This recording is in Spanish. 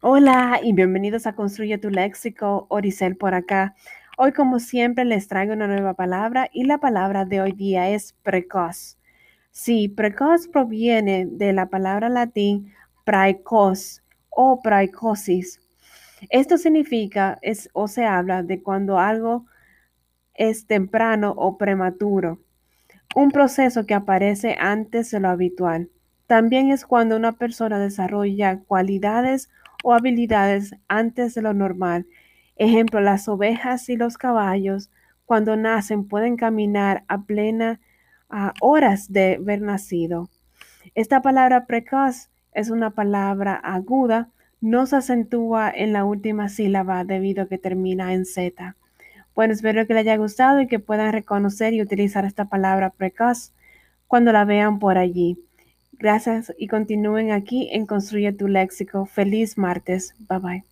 Hola y bienvenidos a Construye tu Léxico, Oricel por acá. Hoy como siempre les traigo una nueva palabra y la palabra de hoy día es precoz. Sí, precoz proviene de la palabra latín praecos o praecosis. Esto significa es, o se habla de cuando algo es temprano o prematuro, un proceso que aparece antes de lo habitual. También es cuando una persona desarrolla cualidades o habilidades antes de lo normal. Ejemplo, las ovejas y los caballos cuando nacen pueden caminar a plena a horas de haber nacido. Esta palabra precoz es una palabra aguda, no se acentúa en la última sílaba debido a que termina en Z. Bueno, espero que les haya gustado y que puedan reconocer y utilizar esta palabra precoz cuando la vean por allí. Gracias y continúen aquí en Construye tu Léxico. Feliz martes. Bye bye.